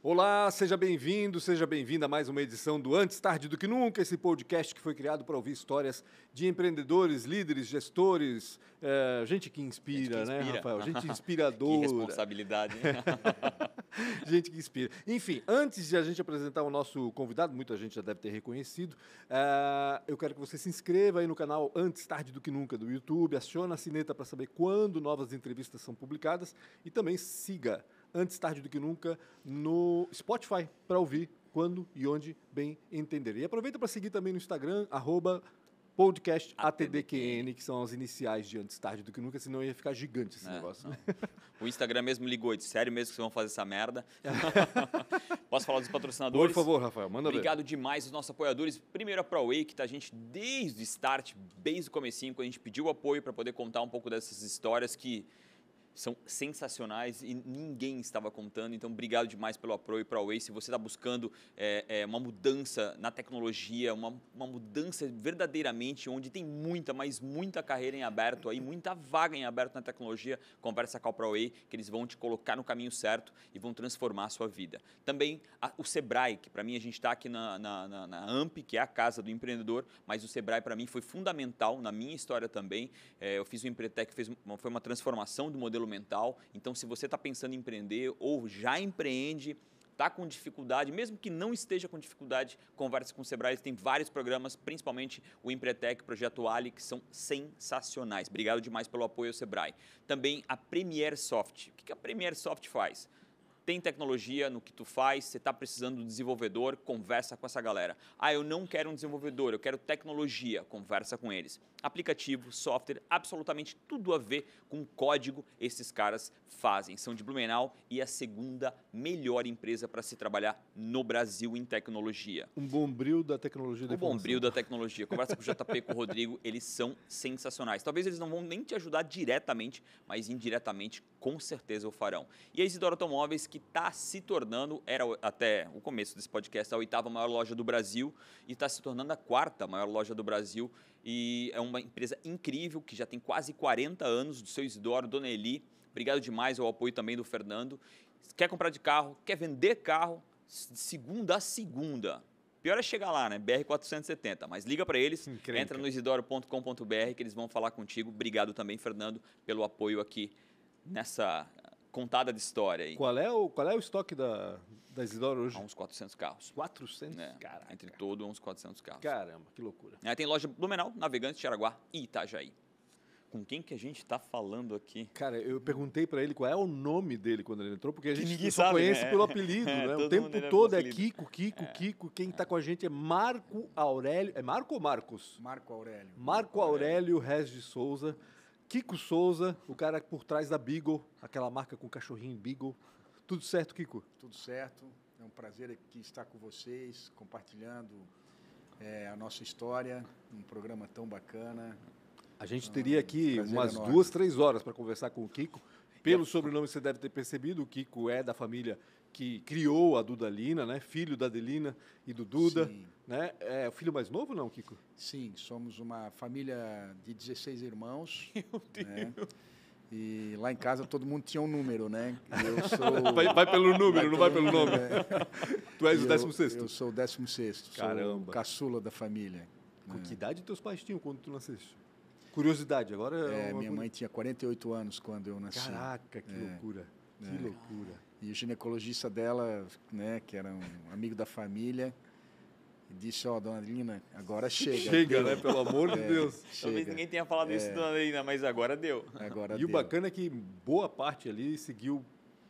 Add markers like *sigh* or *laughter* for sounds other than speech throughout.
Olá, seja bem-vindo, seja bem-vinda a mais uma edição do Antes Tarde do Que Nunca, esse podcast que foi criado para ouvir histórias de empreendedores, líderes, gestores, é, gente que inspira, Gente que né, inspira. Rafael? Gente *laughs* Que inspiradora. responsabilidade. hein? *laughs* gente que inspira. Enfim, antes de a gente apresentar o nosso convidado, muita gente já deve ter reconhecido, eh, eu quero que você se inscreva aí no canal Antes Tarde do Que Nunca do YouTube, aciona a sineta para saber quando novas entrevistas são publicadas e também siga Antes Tarde do Que Nunca no Spotify para ouvir quando e onde bem entender. E aproveita para seguir também no Instagram, arroba podcast ATDQN, que são as iniciais de Antes Tarde do Que Nunca, senão ia ficar gigante esse É, negócio. não. O Instagram mesmo ligou, disse, sério mesmo que vocês vão fazer essa merda? *laughs* Posso falar dos Por patrocinadores? favor, Rafael, manda ver. Obrigado demais aos nossos apoiadores. Primeiro a ProWay, que tá a gente desde o start, desde o comecinho, quando a gente pediu apoio para poder contar um pouco dessas histórias que são sensacionais e ninguém estava contando. Então, obrigado demais pelo apoio para a Way. Se você está buscando é, é, uma mudança na tecnologia, uma, uma mudança verdadeiramente, onde tem muita, mas muita carreira em aberto aí, muita vaga em aberto na tecnologia, conversa com a ProWay, que eles vão te colocar no caminho certo e vão transformar a sua vida. Também a- o Sebrae, que para mim a gente está aqui na, na, na, na AMP, que é a casa do empreendedor, mas o Sebrae para mim foi fundamental na minha história também. É, eu fiz o Empretec, fez foi uma transformação do modelo mental. Então, se você está pensando em empreender ou já empreende, está com dificuldade, mesmo que não esteja com dificuldade, converse com o Sebrae. Eles têm vários programas, principalmente o Empretec, Projeto Ali, que são sensacionais. Obrigado demais pelo apoio ao Sebrae. Também a Premier Soft. O que que a Premier Soft faz? Tem tecnologia no que tu faz, você está precisando de um desenvolvedor, conversa com essa galera. Ah, eu não quero um desenvolvedor, eu quero tecnologia, conversa com eles. Aplicativo, software, absolutamente tudo a ver com código esses caras fazem. São de Blumenau e a segunda melhor empresa para se trabalhar no Brasil em tecnologia. Um bombril da tecnologia da informação. bombril da tecnologia. Conversa com o JP, com o Rodrigo, eles são sensacionais. Talvez eles não vão nem te ajudar diretamente, mas indiretamente com certeza o farão. E a Isidoro Automóveis, que está se tornando, era até o começo desse podcast, a oitava maior loja do Brasil e está se tornando a quarta maior loja do Brasil. E é uma empresa incrível, que já tem quase 40 anos, do seu Isidoro, Dona Eli. Obrigado demais ao apoio também do Fernando. Quer comprar de carro, quer vender carro, de segunda a segunda. Pior é chegar lá, né? BR-470. Mas liga para eles, Encrenca. entra no isidoro.com.br que eles vão falar contigo. Obrigado também, Fernando, pelo apoio aqui nessa contada de história aí. Qual é o, qual é o estoque da, da Isidoro hoje? Há uns 400 carros. 400? né? Caraca. Entre todo, uns 400 carros. Caramba, que loucura. Aí tem loja Blumenau, Navegantes, Tiaraguá e Itajaí. Com quem que a gente está falando aqui? Cara, eu perguntei pra ele qual é o nome dele quando ele entrou, porque a gente só sabe, conhece né? pelo *laughs* apelido, É, né? O tempo é todo é. Kiko, Kiko, Kiko. Quem tá com a gente é Marco Aurélio. É Marco ou Marcos? Marco Aurélio. Marco Aurélio Rez de Souza. Kiko Souza, o cara por trás da Beagle, aquela marca com cachorrinho Beagle. Tudo certo, Kiko? Tudo certo. É um prazer aqui estar com vocês, compartilhando eh, a nossa história, um programa tão bacana. A gente teria aqui prazer umas enorme. duas, três horas para conversar com o Kiko. Pelo sobrenome você deve ter percebido, o Kiko é da família que criou a Dudalina, né? Filho da Adelina e do Duda, Sim. né? É o filho mais novo não, Kiko? Sim, somos uma família de 16 irmãos. *laughs* Meu Deus. E lá em casa todo mundo tinha um número, né? Eu *laughs* sou. Vai, vai pelo número, não vai pelo nome. É. *laughs* Tu és E o eu- décimo sexto. Eu sou o 16. Sou Caramba. o caçula da família. Com que idade teus pais tinham quando tu nasceste? Curiosidade, agora É, uma minha coisa- mãe tinha 48 anos quando eu nasci. Caraca, que É. loucura. Que É. loucura. E o ginecologista dela, né, que era um amigo da família, disse, ó, dona Lina, agora *laughs* chega. Chega, deu. né? Pelo amor de É, Deus. Talvez Chega. ninguém tenha falado isso ainda, mas agora deu. Agora E o deu. bacana é que boa parte ali seguiu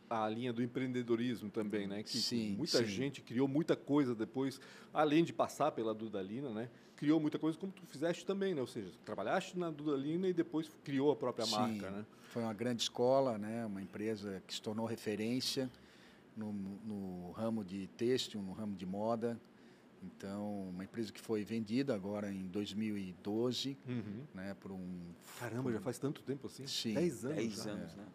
a linha do empreendedorismo também, né? Que Sim, muita sim. gente criou muita coisa depois, além de passar pela Dudalina, né? Criou muita coisa como tu fizeste também, né? Ou seja, trabalhaste na Dudalina e depois criou a própria Sim, marca, né? Foi uma grande escola, né, uma empresa que se tornou referência no, no ramo de têxtil, no ramo de moda. Então, uma empresa que foi vendida agora em 2012, né, por um... Caramba, já faz tanto tempo assim? Sim, Dez anos 10 já. anos, né?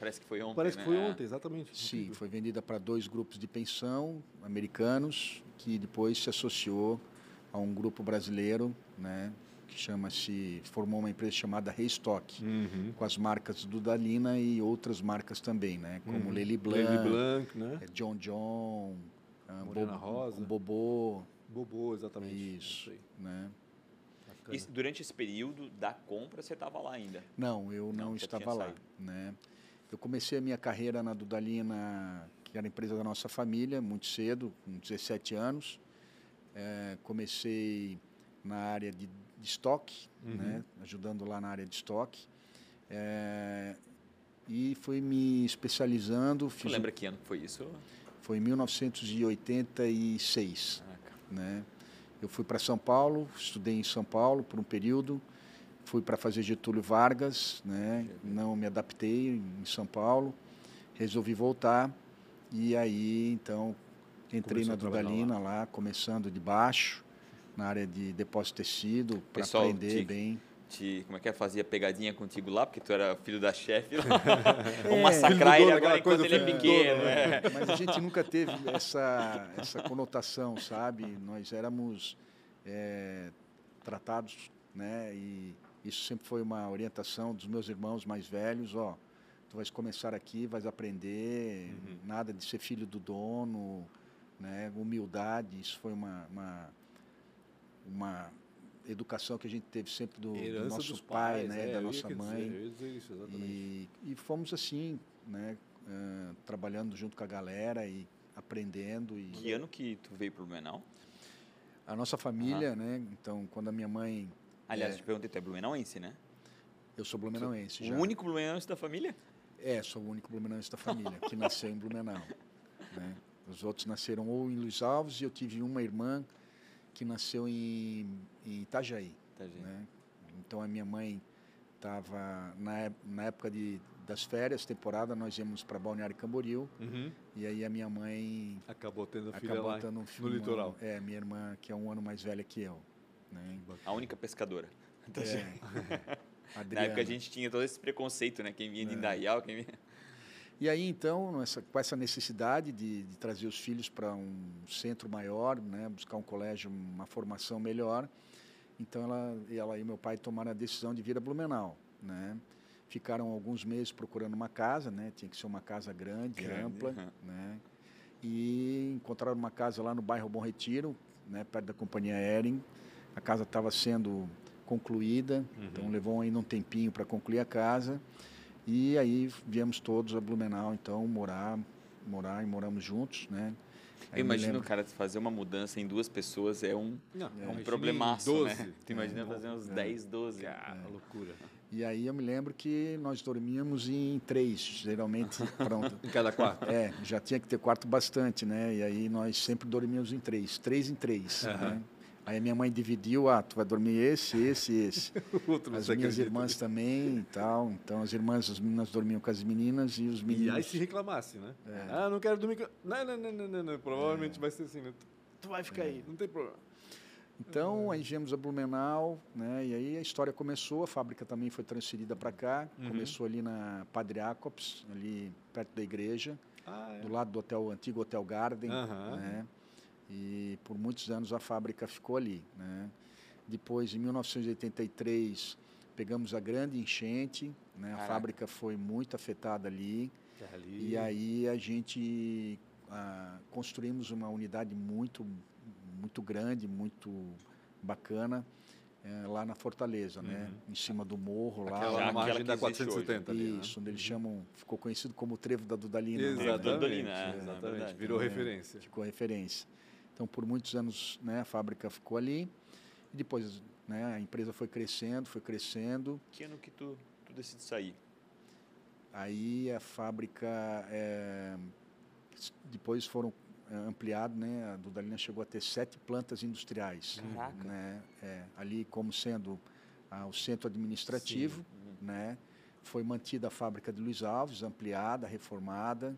Parece que foi ontem, Parece que né? foi É. ontem, exatamente. Sim, foi vendida para dois grupos de pensão americanos, que depois se associou a um grupo brasileiro, né, que chama-se formou uma empresa chamada Restock, Uhum. com as marcas Dudalina e outras marcas também, né? Como Uhum. Lely Blanc, Lely Blanc, né? eh, John John, ah, Morena Bobo- Rosa. Bobô, Bobô, exatamente. Isso. aí. né? E durante esse período da compra, você estava lá ainda. Não, eu Não, não, estava lá. saído. Né? Eu comecei a minha carreira na Dudalina, que era a empresa da nossa família, muito cedo, com 17 anos. Eh, comecei na área de, de estoque, Uhum. né? ajudando lá na área de estoque. Eh, e fui me especializando. Você um- lembra que ano foi isso? Foi em 1986. Ah, cara. né? Eu fui para São Paulo, estudei em São Paulo por um período, fui para fazer Getúlio Vargas, né? Não me adaptei em São Paulo, resolvi voltar e aí então entrei Começou na Dudalina lá. começando de baixo na área de depósito de tecido para aprender te- bem. Te, como é que é? Fazia pegadinha contigo lá, porque tu era filho da chefe. lá. *laughs* É, Vamos massacrar filho do ele agora enquanto coisa, ele é pequeno. dono, né? é. *laughs* Mas a gente nunca teve essa, essa conotação, sabe? Nós éramos é, tratados, né? E isso sempre foi uma orientação dos meus irmãos mais velhos, ó. Tu vais começar aqui, vais aprender, Uhum. nada de ser filho do dono, né? Humildade, isso foi uma, uma, uma educação que a gente teve sempre do, do nosso pai, pais, né? é, da nossa mãe. dizer isso. E, e fomos assim, né, eh, trabalhando junto com a galera e aprendendo. E Que ano que tu veio pro Blumenau? a nossa família, né? Então, quando a minha mãe, Aliás, É. te perguntei, tu é blumenauense, né? eu sou blumenauense já. O único blumenauense da família? É, sou o único blumenauense da família que nasceu em Blumenau. *laughs* Né? Os outros nasceram ou em Luiz Alves e eu tive uma irmã que nasceu em, em Itajaí. Gente. né? Então a minha mãe estava na, na época de, das férias, temporada, nós íamos para Balneário Camboriú Uhum. e aí a minha mãe Acabou tendo filha acabou lá tendo um no filho. litoral. É, minha irmã que é um ano mais velha que eu, né? A única pescadora. É, *laughs* Na Adriana. época a gente tinha todo esse preconceito, né? Quem vinha de É. Indaial, quem vinha... E aí, então, essa, com essa necessidade de, de trazer os filhos para um centro maior, né, buscar um colégio, uma formação melhor, então ela, ela e meu pai tomaram a decisão de vir a Blumenau. Né? Ficaram alguns meses procurando uma casa, né? tinha que ser uma casa grande, Grande, ampla, aham. né? e encontraram uma casa lá no bairro Bom Retiro, né, perto da companhia Ering. A casa estava sendo concluída, então levou ainda um tempinho para concluir a casa. E aí viemos todos a Blumenau, então, morar, morar e moramos juntos, né? Aí Eu imagino, lembro- cara, fazer uma mudança em duas pessoas é um, Não, é um problemaço, 12. né? Tu imagina É. fazer uns É. 10, 12. Cara, loucura. E aí eu me lembro que nós dormíamos em três, geralmente, *laughs* pronto. Em cada quarto. É, já tinha que ter quarto bastante, né? E aí nós sempre dormíamos em três, três em três, Aham. né? Aí a minha mãe dividiu, ah, tu vai dormir esse, esse, esse. *laughs* Outro, As minhas acredita? irmãs também e tal. Então as irmãs, as meninas dormiam com as meninas e os E meninos. aí se reclamasse, né? É. Ah, não quero dormir com... Não, não, não, não, não, não. Provavelmente vai ser assim, né? Tu- Tu vai ficar aí, não tem problema. Então, aí viemos a Blumenau, né? E aí a história começou, a fábrica também foi transferida para cá. Uhum. Começou ali na Padre Jacobs, ali perto da igreja, Ah, é. do lado do hotel, antigo Hotel Garden, Aham. né? E por muitos anos a fábrica ficou ali, né? Depois, em 1983, pegamos a grande enchente, né? A fábrica foi muito afetada ali. Ali. E aí a gente ah, construímos uma unidade muito, muito grande, muito bacana, eh, lá na Fortaleza, né? Em cima do morro, lá. Aquela aquela margem da existe hoje. 470 ali, né? Isso, onde eles chamam, ficou conhecido como o Trevo da Dudalina. né? Exatamente, Dudalina, é, é exatamente. verdade. Virou É. referência. Ficou referência. Então, por muitos anos, né, a fábrica ficou ali. E depois, né, a empresa foi crescendo, foi crescendo. Que ano que tu, tu decide sair? Aí a fábrica, s- depois foram eh, ampliado, né? A Dudalina chegou a ter sete plantas industriais, Caraca. né? É, ali como sendo ah, o centro administrativo, né? Foi mantida a fábrica de Luiz Alves, ampliada, reformada.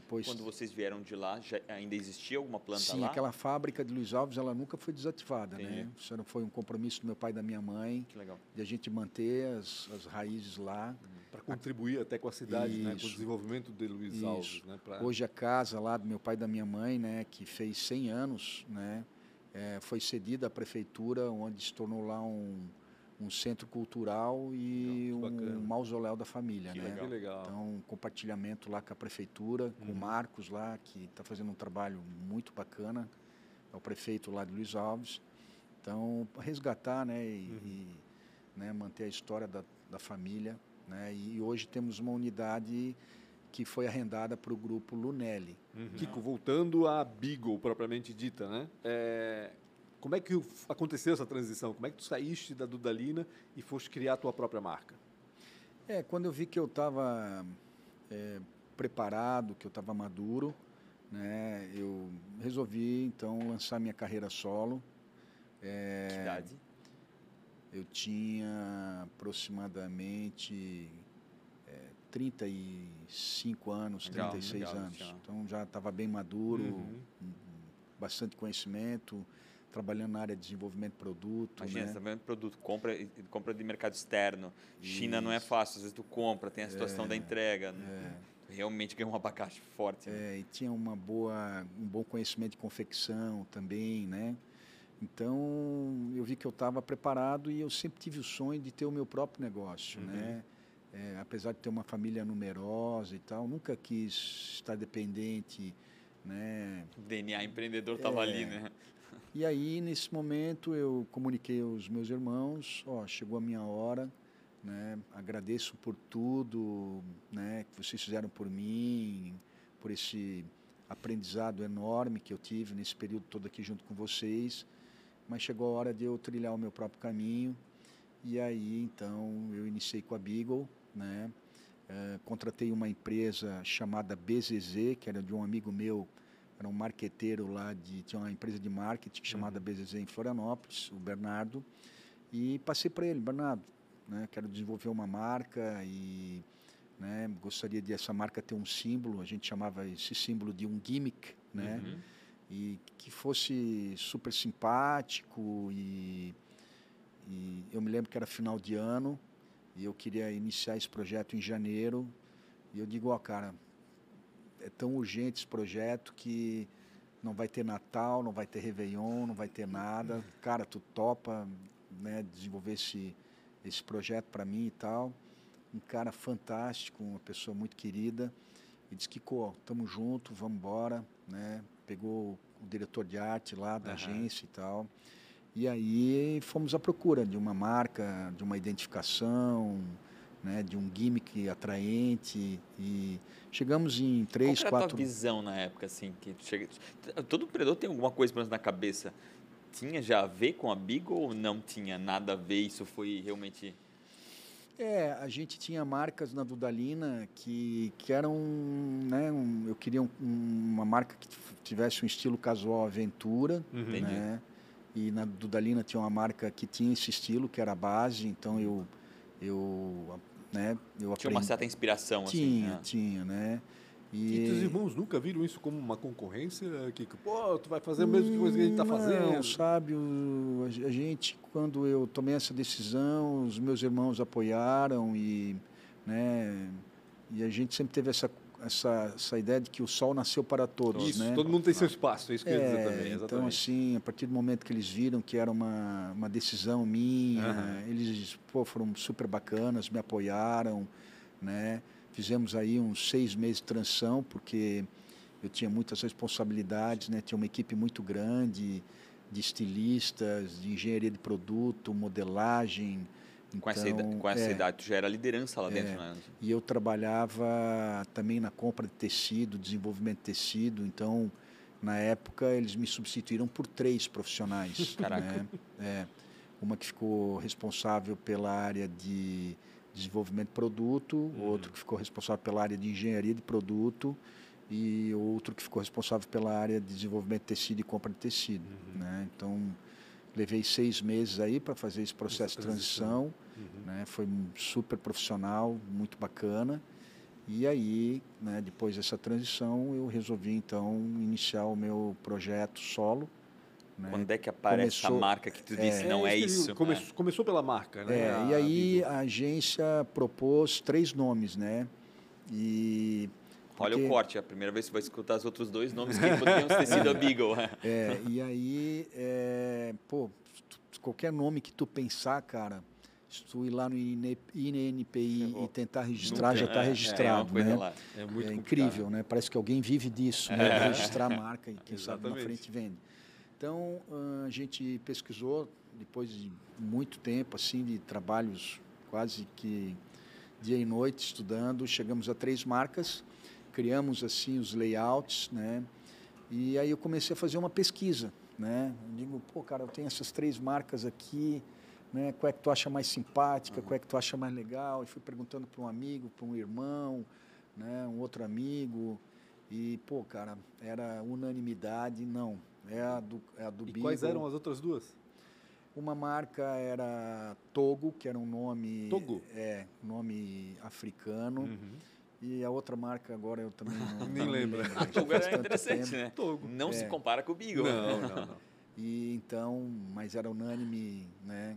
Depois Quando vocês vieram de lá, já ainda existia alguma planta Sim, lá? aquela fábrica de Luiz Alves, ela nunca foi desativada, né? Entendi. Isso era- foi um compromisso do meu pai e da minha mãe, Que legal. de a gente manter as, as raízes lá. Para contribuir até com a cidade, né? Com o Isso. desenvolvimento de Luiz Isso. Alves, né? Pra... Hoje a casa lá do meu pai e da minha mãe, né, que fez 100 anos, né, eh, foi cedida à prefeitura, onde se tornou lá um, um centro cultural e um mausoléu da família, que né? Legal. legal. Então, um compartilhamento lá com a prefeitura, com o uhum. Marcos lá, que está fazendo um trabalho muito bacana, é o prefeito lá de Luiz Alves. Então, resgatar, né, e, uhum. e né, manter a história da, da família, né? E hoje temos uma unidade que foi arrendada para o grupo Lunelli. Uhum. Kiko, voltando à Beagle propriamente dita, né? É, como é que aconteceu essa transição? Como é que tu saíste da Dudalina e foste criar a tua própria marca? É, quando eu vi que eu estava é, preparado, que eu estava maduro, né, eu resolvi então lançar minha carreira solo. É, que idade? Eu tinha aproximadamente é, 35 anos, legal, 36 legal, anos. Então já estava bem maduro, uhum. bastante conhecimento trabalhando na área de desenvolvimento de produto. Imagina, né? desenvolvimento de produto, compra, compra de mercado externo. Isso. China não é fácil, às vezes tu compra, tem a situação é, da entrega. Né? É. Realmente ganha um abacaxi forte. Né? É, e tinha uma boa, um bom conhecimento de confecção também, né? Então, eu vi que eu estava preparado e eu sempre tive o sonho de ter o meu próprio negócio, uhum. né? É, apesar de ter uma família numerosa e tal, nunca quis estar dependente, né? O DNA empreendedor estava é, ali, né? E aí, nesse momento, eu comuniquei aos meus irmãos, ó, chegou a minha hora, né? Agradeço por tudo, né, que vocês fizeram por mim, por esse aprendizado enorme que eu tive nesse período todo aqui junto com vocês. Mas chegou a hora de eu trilhar o meu próprio caminho. E aí, então, eu iniciei com a Beagle, né? Uh, contratei uma empresa chamada BZZ, que era de um amigo meu, era um marqueteiro lá de tinha uma empresa de marketing chamada uhum. BZZ em Florianópolis, o Bernardo, e passei para ele, Bernardo, né, quero desenvolver uma marca e né, gostaria de essa marca ter um símbolo, a gente chamava esse símbolo de um gimmick, né, uhum. e que fosse super simpático e, e eu me lembro que era final de ano e eu queria iniciar esse projeto em janeiro e eu digo, ó, oh, cara, é tão urgente esse projeto que não vai ter Natal, não vai ter Réveillon, não vai ter nada. Cara, tu topa né, desenvolver esse, esse projeto para mim e tal. Um cara fantástico, uma pessoa muito querida. E disse que, pô, tamo junto, vamos embora, né? Pegou o diretor de arte lá da uhum. agência e tal. E aí fomos à procura de uma marca, de uma identificação, né, de um gimmick atraente e chegamos em três, Qual quatro. Qual a tua visão na época assim que chega... todo empreendedor tem alguma coisa na cabeça? Tinha já a ver com a Big ou não tinha nada a ver? Isso foi realmente é, a gente tinha marcas na Dudalina que, que eram, né, um, eu queria um, uma marca que tivesse um estilo casual aventura, uhum. né? E na Dudalina tinha uma marca que tinha esse estilo, que era a base, então eu eu né, eu Tinha uma certa inspiração, tinha, assim. Né? Tinha, né? E... e teus irmãos nunca viram isso como uma concorrência? Que, pô, tu vai fazer a mesma coisa que a gente está fazendo? sabe, o, a gente, quando eu tomei essa decisão, os meus irmãos apoiaram e, né, e a gente sempre teve essa essa, essa ideia de que o sol nasceu para todos, isso, né? todo mundo tem seu espaço, é isso que é, eu ia dizer também. Então, exatamente. Então, assim, a partir do momento que eles viram que era uma, uma decisão minha, uhum. eles pô, foram super bacanas, me apoiaram, né? Fizemos aí uns seis meses de transição, porque eu tinha muitas responsabilidades, né? Tinha uma equipe muito grande de estilistas, de engenharia de produto, modelagem, então, com essa, idade, com essa é, idade, tu já era liderança lá dentro, é, né? E eu trabalhava também na compra de tecido, desenvolvimento de tecido, então na época eles me substituíram por três profissionais. *laughs* Caraca. Né? É, uma que ficou responsável pela área de desenvolvimento de produto, uhum. outro que ficou responsável pela área de engenharia de produto e outro que ficou responsável pela área de desenvolvimento de tecido e compra de tecido. Uhum. Né? Então Levei seis meses aí para fazer esse processo de transição. Uhum. Né? Foi super profissional, muito bacana. E aí, né, depois dessa transição, eu resolvi então iniciar o meu projeto solo. Né? Quando é que aparece começou, a marca que tu disse, é, não é, é isso? Começou, né? começou pela marca, né? É, a, e aí a agência propôs três nomes, né? E Olha o corte, é a primeira vez que você vai escutar os outros dois nomes que poderiam ter sido a *laughs* Beagle. É, e aí, é, pô, qualquer nome que tu pensar, cara, Se tu ir lá no INPI e tentar registrar, Nunca- já está é, é, é uma registrado, coisa né? lá. É É, incrível, né? Parece que alguém vive disso, né? Registrar a marca e quem sabe na Exatamente. frente vende. Então, ah, a gente pesquisou, depois de muito tempo, assim, de trabalhos quase que dia e noite estudando, chegamos a três marcas, criamos, assim, os layouts, né? E aí eu comecei a fazer uma pesquisa, né? Eu digo, pô, cara, eu tenho essas três marcas aqui, né? Qual é que tu acha mais simpática? Qual é que tu acha mais legal? E fui perguntando para um amigo, para um irmão, né? Um outro amigo. E, pô, cara, era unanimidade, não. É a do, é a do E Beagle. quais eram as outras duas? Uma marca era Togo, que era um nome... Togo? É, nome africano. Uhum. E a outra marca agora eu também não, *laughs* Nem não lembro. lembro, A Togo era interessante, tempo. né? Togo. Não se É. compara com o Beagle. Não, não, *laughs* não. E então, mas era unânime, né,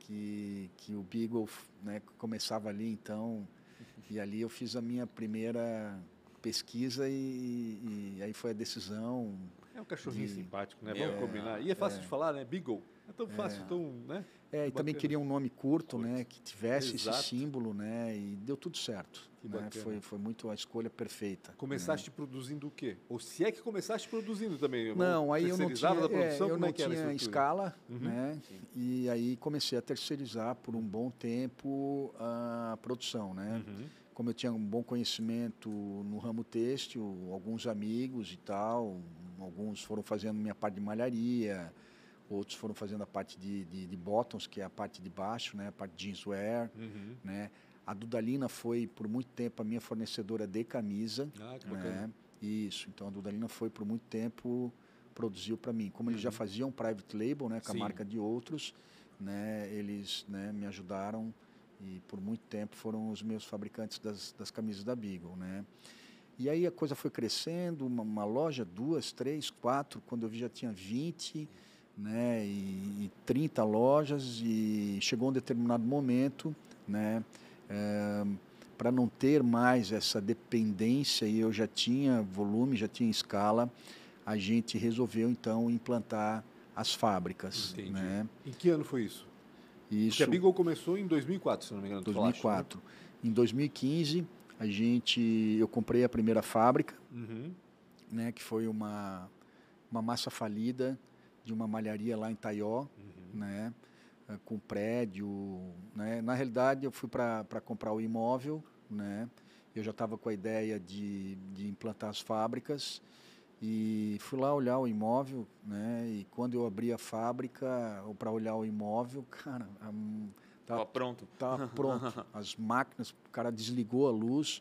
que, que o Beagle, né, começava ali, então, e ali eu fiz a minha primeira pesquisa e, e aí foi a decisão. É um cachorrinho De- simpático, né? Meu, Vamos combinar. E é fácil é. de falar, né? Beagle. É tão fácil, tão, né? É, e também queria um nome curto, né, que tivesse Exato. esse símbolo, né, e deu tudo certo. Né, foi, foi muito a escolha perfeita. né. Começaste produzindo o quê? Ou se é que começaste produzindo também? Não, aí eu não tinha, da é, produção? eu não é tinha escala, Uhum. né? E aí comecei a terceirizar por um bom tempo a produção, né? Uhum. Como eu tinha um bom conhecimento no ramo têxtil, alguns amigos e tal, alguns foram fazendo minha parte de malharia, outros foram fazendo a parte de, de, de bottoms, que é a parte de baixo, né? A parte de jeanswear, Uhum. né? A Dudalina foi por muito tempo a minha fornecedora de camisa, Ah, que bacana. né? Isso. Então a Dudalina foi por muito tempo produziu para mim. Como eles já Uhum. faziam private label, né, com Sim. a marca de outros, né, eles, né, me ajudaram e por muito tempo foram os meus fabricantes das, das camisas da Beagle, né? E aí a coisa foi crescendo, uma, uma loja, duas, três, quatro, quando eu vi já tinha 20, né, e, e 30 lojas e chegou um determinado momento, né, para não ter mais essa dependência e eu já tinha volume, já tinha escala, a gente resolveu então implantar as fábricas, Entendi. né? Em que ano foi isso? Isso Porque a Beagle começou em 2004, se não me engano. tu falaste, 2004. Em 2015, a gente eu comprei a primeira fábrica? Uhum. né, que foi uma uma massa falida de uma malharia lá em Taió, Uhum. né, eh, com prédio, né. Na realidade, eu fui para comprar o imóvel, né. Eu já estava com a ideia de, de implantar as fábricas e fui lá olhar o imóvel, né. E quando eu abri a fábrica ou para olhar o imóvel, *laughs* cara, a, tá, Tava pronto. tá pronto. *laughs* As máquinas, o cara desligou a luz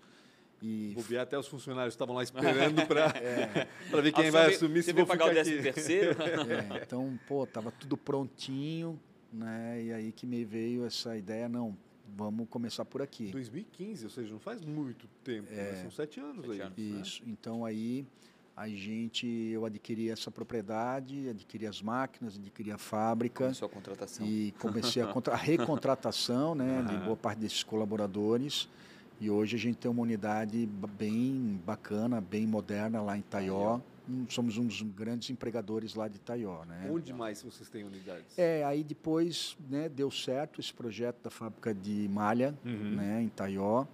e Bobear até os funcionários estavam lá esperando para *laughs* ver quem Ah, vai assumir se vou pagar o ficar décimo terceiro? *laughs* É, então, pô, tava tudo prontinho, né? E aí que me veio essa ideia, não, vamos começar por aqui. 2015, ou seja, não faz muito tempo, né? são sete anos Sete aí. anos. né? Isso. Então aí a gente, eu adquiri essa propriedade, adquiri as máquinas, adquiri a fábrica Começou a contratação. e comecei a, contra- a recontratação, né, de boa parte desses colaboradores. E hoje a gente tem uma unidade bem bacana, bem moderna lá em Taió. Somos um dos grandes empregadores lá de Taió, né? Onde mais vocês têm unidades? É, aí depois né, deu certo esse projeto da fábrica de malha Uhum. né, em Taió.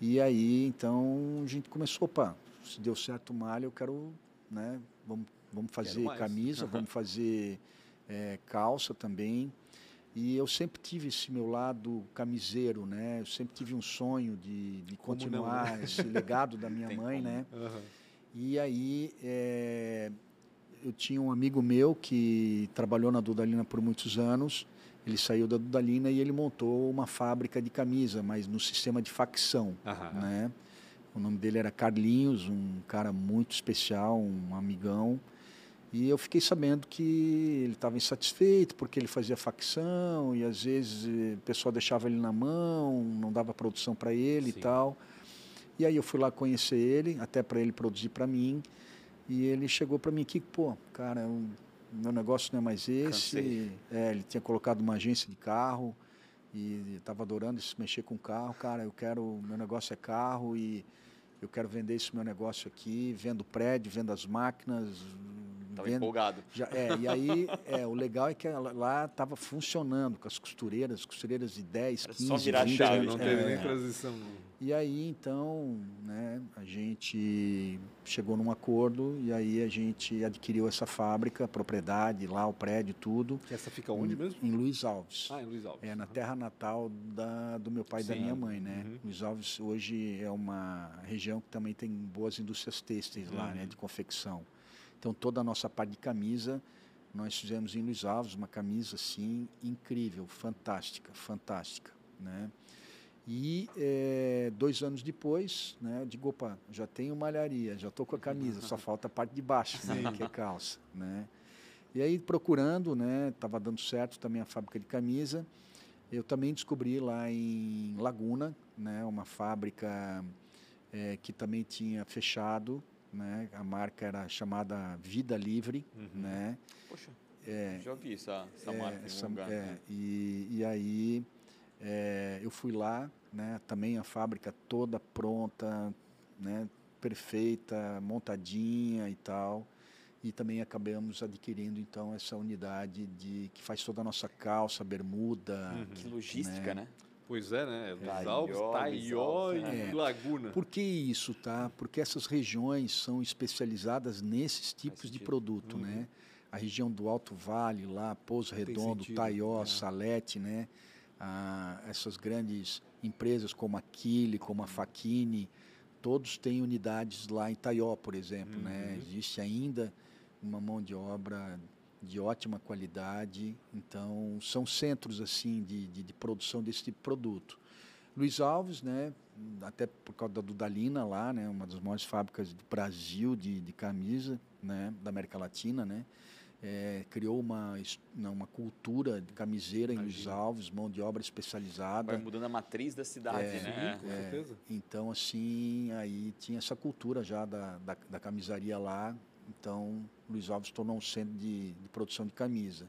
E aí, então, a gente começou, opa, se deu certo malha, eu quero, né, vamos, vamos fazer camisa, vamos *laughs* fazer é, calça também. E eu sempre tive esse meu lado camiseiro, né? Eu sempre tive um sonho de, de Como não, continuar né? esse legado da minha *laughs* Tem mãe, como. né? Aham. E aí é, eu tinha um amigo meu que trabalhou na Dudalina por muitos anos. Ele saiu da Dudalina e ele montou uma fábrica de camisa, mas no sistema de facção, Aham. né? O nome dele era Carlinhos, um cara muito especial, um amigão. E eu fiquei sabendo que ele estava insatisfeito porque ele fazia facção e às vezes eh, o pessoal deixava ele na mão, não dava produção para ele Sim. e tal. E aí eu fui lá conhecer ele, até para ele produzir para mim. E ele chegou para mim que, pô, cara, o meu negócio não é mais esse. É, ele tinha colocado uma agência de carro e estava adorando se mexer com carro. Cara, eu quero, meu negócio é carro e eu quero vender esse meu negócio aqui, vendo prédio, vendo as máquinas, Tava empolgado. Já, é, e aí, é, o legal é que ela, lá estava funcionando com as costureiras, costureiras de 10, Era 15, só virar 20 chave. anos. Não teve É, nem transição. E aí, então, né, a gente chegou num acordo e aí a gente adquiriu essa fábrica, a propriedade, lá o prédio, tudo, Que essa fica onde mesmo? em Luiz Alves. Ah, em Luiz Alves. É na terra natal da, do meu pai e da minha mãe, né? Uhum. Luiz Alves hoje é uma região que também tem boas indústrias têxteis lá, Uhum. né? De confecção. Então toda a nossa parte de camisa nós fizemos em Luiz Alves uma camisa assim incrível, fantástica, fantástica, né? E eh, dois anos depois, né, eu digo, opa, já tenho malharia, já estou com a camisa, só *laughs* falta a parte de baixo, né, que é calça, né? E aí procurando, né, estava dando certo também a fábrica de camisa. Eu também descobri lá em Laguna, né, uma fábrica eh, que também tinha fechado, né? A marca era chamada Vida Livre, Uhum. né? Poxa, É, já ouvi essa, essa é, marca em essa- algum lugar. é, né? e, e aí é, eu fui lá, né? Também a fábrica toda pronta, né? Perfeita, montadinha e tal. E também acabamos adquirindo então essa unidade de que faz toda a nossa calça, bermuda. Uhum. Que logística, né? Pois é, né? Luiz Taió, Alves, Taió e né? Laguna. Por que isso, tá? Porque essas regiões são especializadas nesses tipos de produto, Uhum. né? A região do Alto Vale, lá, Pouso Redondo, Taió, é. Salete, né? Ah, essas grandes empresas como a Quile, como a Faquini, todos têm unidades lá em Taió, por exemplo, né? Uhum. Existe ainda uma mão de obra de ótima qualidade, então são centros assim de, de, de produção desse tipo de produto. Luiz Alves, né, até por causa da Dudalina lá, né, uma das maiores fábricas do Brasil de, de camisa, né, da América Latina, né, é, criou uma, não, uma cultura de camiseira em Luiz Imagina. Alves, mão de obra Vai especializada. mudando a matriz da cidade, É, né? Com certeza. Então, assim, aí tinha essa cultura já da, da, da camisaria lá. Então, Luiz Alves tornou um centro de, de produção de camisa.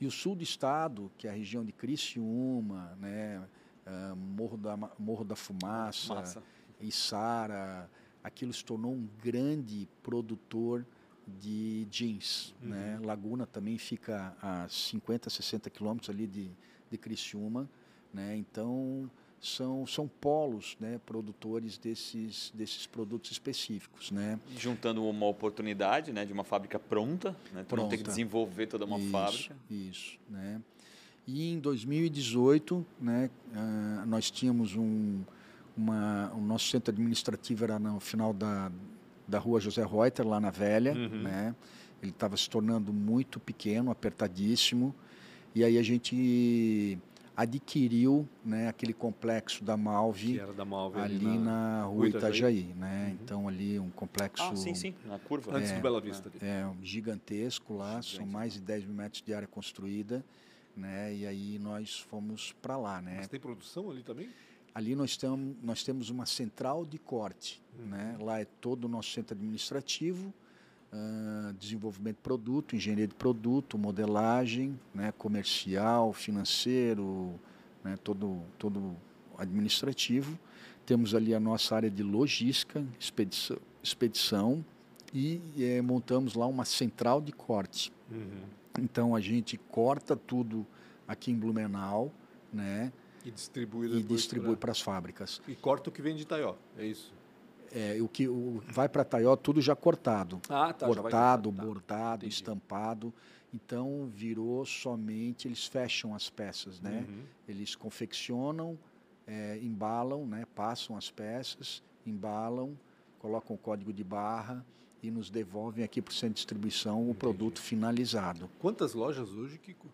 E o sul do estado, que é a região de Criciúma, né, ah, Morro, da, Morro da Fumaça, Massa. Içara, aquilo se tornou um grande produtor de jeans. Né? Laguna também fica a 50, 60 quilômetros ali de, de Criciúma. Né? Então, são, são polos né, produtores desses, desses produtos específicos. Né? Juntando uma oportunidade né, de uma fábrica pronta, né? Tu não tem que Pronta. desenvolver toda uma isso, fábrica. Isso, né? E em 2018, né, ah, nós tínhamos um, uma, o nosso centro administrativo era no final da, da rua José Reuter, lá na Velha, Uhum. né? Ele estava se tornando muito pequeno, apertadíssimo, e aí a gente adquiriu né, aquele complexo da Que Malve era da Malve ali na rua Itajaí. Itajaí, né? Uhum. Então ali um complexo Ah, sim, sim, na curva. Antes É, do Bela Vista. ali. é um gigantesco lá, são Gigante. mais de 10 mil metros de área construída, né? E aí nós fomos para lá, né? Mas tem produção ali também? Ali nós, tamo, nós temos uma central de corte, Uhum. né? Lá é todo o nosso centro administrativo, ah, desenvolvimento de produto, engenharia de produto, modelagem, né? Comercial, financeiro, né? Todo, todo administrativo. Temos ali a nossa área de logística, expedição, expedição e eh, montamos lá uma central de corte. Então a gente corta tudo aqui em Blumenau, né? E distribui E distribui para as fábricas. E corta o que vem de Itaió, é isso? É, o que o, vai para Taió tudo já cortado, Ah, tá. cortado, tá. bordado, Entendi. estampado. Então virou somente eles fecham as peças, né? Uhum. Eles confeccionam, é, embalam, né? Passam as peças, embalam, colocam o código de barra e nos devolvem aqui para o centro de distribuição o Entendi. produto finalizado. Quantas lojas hoje, Kiko?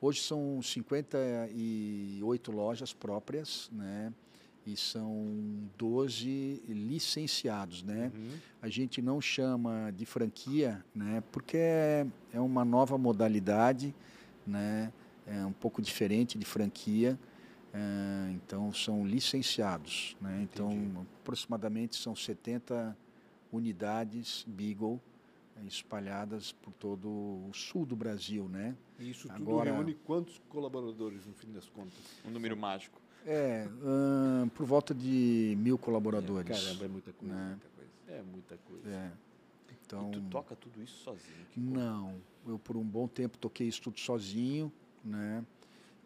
Hoje são 58 lojas próprias, né? E são 12 licenciados, né? Uhum. A gente não chama de franquia, né? Porque é, é uma nova modalidade, né? É um pouco diferente de franquia. eh, então são licenciados, né? Então Entendi. aproximadamente são 70 unidades Beagle eh, espalhadas por todo o sul do Brasil, né? E isso tudo Agora- reúne quantos colaboradores, no fim das contas? Um número mágico. É, por volta de mil colaboradores. Caramba, é muita coisa. Né? Muita coisa. É muita coisa. É. Então, e tu toca tudo isso sozinho? não, eu por um bom tempo toquei isso tudo sozinho, né?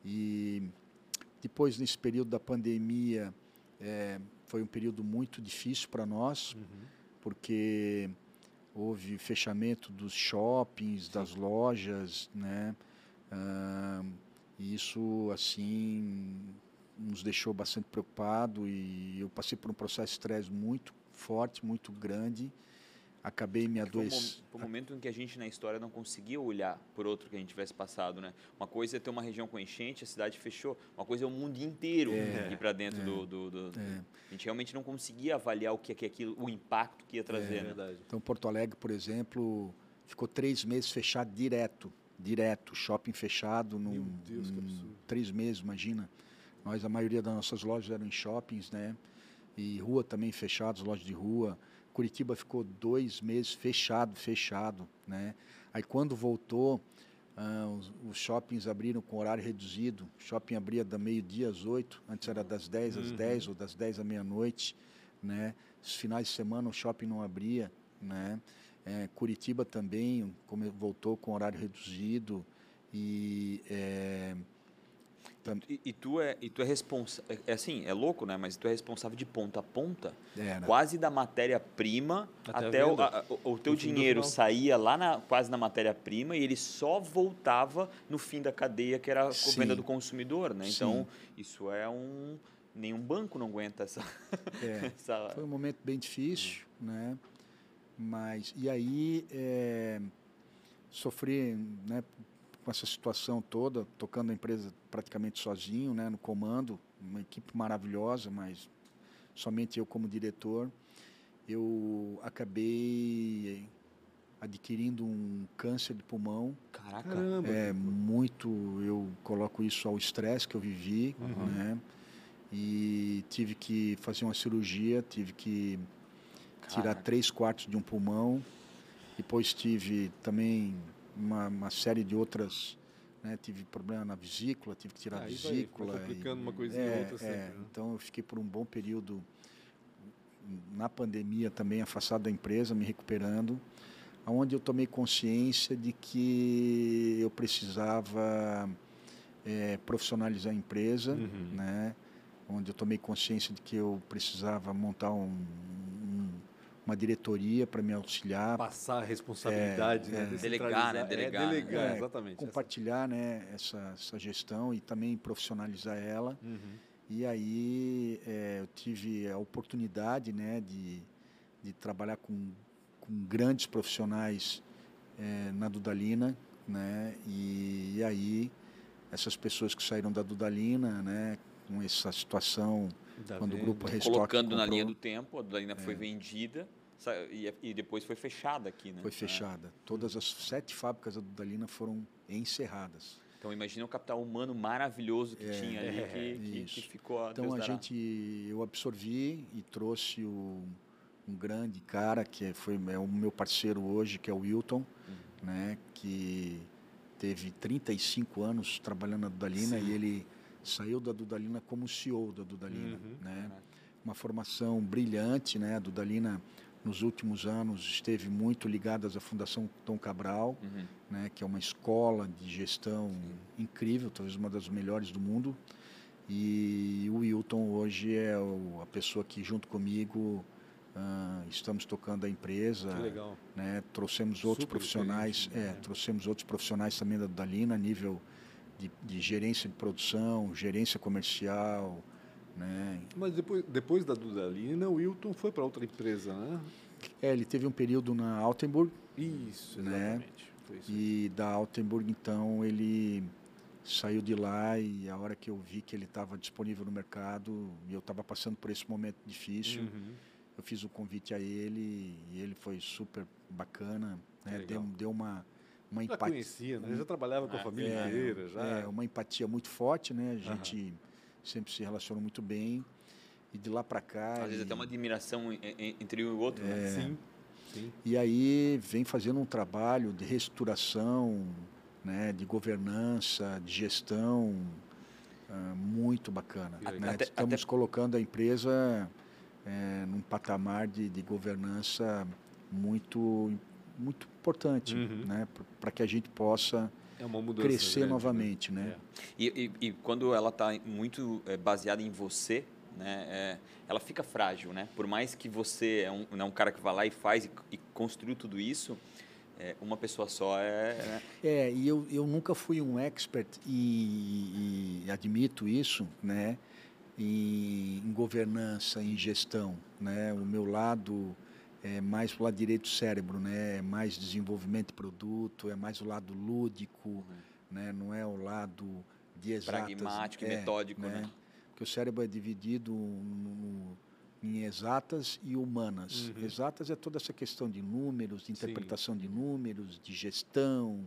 E depois nesse período da pandemia é, foi um período muito difícil para nós, Uhum. porque houve fechamento dos shoppings, das lojas, né? Ah, e isso assim nos deixou bastante preocupado e eu passei por um processo de estresse muito forte, muito grande. Acabei me adoecendo. mo- foi um momento em que a gente na história não conseguia olhar por outro que a gente tivesse passado, né? Uma coisa é ter uma região com enchente, a cidade fechou. Uma coisa é o mundo inteiro ir para dentro do, do, do- do- A gente realmente não conseguia avaliar o que é que aquilo, o impacto que ia trazer, É né? verdade. Então, Porto Alegre, por exemplo, ficou três meses fechado direto, direto, shopping fechado, num, Meu Deus, que num- absurdo. três meses, imagina. Nós, a maioria das nossas lojas eram em shoppings, né? E rua também fechados, lojas de rua. Curitiba ficou dois meses fechado, fechado, né? Aí quando voltou, ah, os, os shoppings abriram com horário reduzido. O shopping abria da meio-dia às oito, antes era das 10 às Uhum. 10 ou das 10 à meia-noite, né? Os finais de semana o shopping não abria, né? É, Curitiba também come- voltou com horário reduzido e é, E, e tu é, e tu é responsável, é assim, é louco, né? Mas tu é responsável de ponta a ponta, era. quase da matéria-prima Até a até, o, a- o- o teu No dinheiro saía lá na, quase na matéria-prima e ele só voltava no fim da cadeia, que era a Sim. venda do consumidor, né? Sim. Então, isso é um... Nenhum banco não aguenta essa... É. *laughs* essa- Foi um momento bem difícil, né? Mas e aí é, sofri, né, com essa situação toda, tocando a empresa praticamente sozinho, né, no comando, uma equipe maravilhosa, mas somente eu como diretor, eu acabei adquirindo um câncer de pulmão. Caraca. Caramba. É muito, eu coloco isso ao estresse que eu vivi, Uhum. né? E tive que fazer uma cirurgia, tive que tirar Caraca. três quartos de um pulmão. Depois tive também uma, uma série de outras, né? Tive problema na vesícula, tive que tirar a Aí vai- vai vesícula. complicando e- uma coisinha é, ou outra sempre, é, né? Então eu fiquei por um bom período na pandemia também afastado da empresa, me recuperando, aonde eu tomei consciência de que eu precisava eh, profissionalizar a empresa, Uhum. né? Onde eu tomei consciência de que eu precisava montar um- uma diretoria para me auxiliar, Passar a responsabilidade, né? é. Delegar, né? descentralizar. Delegar, É, né? delegar, É, exatamente. compartilhar, né? Essa, essa gestão e também profissionalizar ela. Essa- Uhum. E aí eh, eu tive a oportunidade né, de, de trabalhar com, com grandes profissionais eh, na Dudalina, né? E, e aí essas pessoas que saíram da Dudalina, né, com essa situação, Da quando o venda. grupo Restock Colocando na comprou, linha do tempo, a Dalina foi vendida e, depois foi fechada aqui, né? foi fechada. Todas as sete fábricas da Dudalina foram encerradas. Então imagina o capital humano maravilhoso que tinha ali, É, que, que, que ficou a Então Deus a dará. gente, eu absorvi e trouxe o, um grande cara que foi é o meu parceiro hoje, que é o Wilton, Uhum. né, que teve 35 anos trabalhando na Dudalina Sim. e ele saiu da Dudalina como CEO da Dudalina, Uhum. né? Uma formação brilhante, né? A Dudalina nos últimos anos esteve muito ligada à Fundação Tom Cabral, Uhum. né, que é uma escola de gestão incrível, talvez uma das melhores do mundo. E o Wilton hoje é o- a pessoa que, junto comigo, ah, estamos tocando a empresa. Que legal. Né, trouxemos outros Super profissionais, experiente, é, né? trouxemos outros profissionais também da Dalina, nível de, de gerência de produção, gerência comercial, né? Mas depois, depois da Dudalina, o Wilton foi para outra empresa, né? É, ele teve um período na Altenburg, Isso, Né? exatamente. Foi isso. E da Altenburg, então, ele saiu de lá e a hora que eu vi que ele estava disponível no mercado, e eu estava passando por esse momento difícil, Uhum. eu fiz o convite a ele e ele foi super bacana, né? Deu, deu uma, uma Já empatia. conhecia, né? Já trabalhava com a É, família é, inteira, já. É, uma empatia muito forte, né? A gente sempre se relacionou muito bem. E de lá para cá. Às vezes ele- até uma admiração en- en- entre um e o outro, É. né? Sim, sim. E aí vem fazendo um trabalho de reestruturação, né, de governança, de gestão ah, muito bacana. Que legal. né? Até- Estamos colocando a empresa eh, num patamar de, de governança muito muito importante, Uhum. né, para que a gente possa É mudança crescer grande, novamente, né? E, e- e quando ela está muito é, baseada em você, né, é, ela fica frágil, né? Por mais que você é um, né, um cara que vai lá e faz e, e construiu tudo isso, é, uma pessoa só é... né? É, e eu, eu nunca fui um expert e, e admito isso, né? Em, em governança, em gestão, né? O meu lado é mais pro lado direito do cérebro, né? É mais desenvolvimento de produto, é mais o lado lúdico, né? Não é o lado de exatas. Pragmático e é, metódico, né? Porque o cérebro é dividido no- em exatas e humanas. Uhum. Exatas é toda essa questão de números, de interpretação de números, de gestão,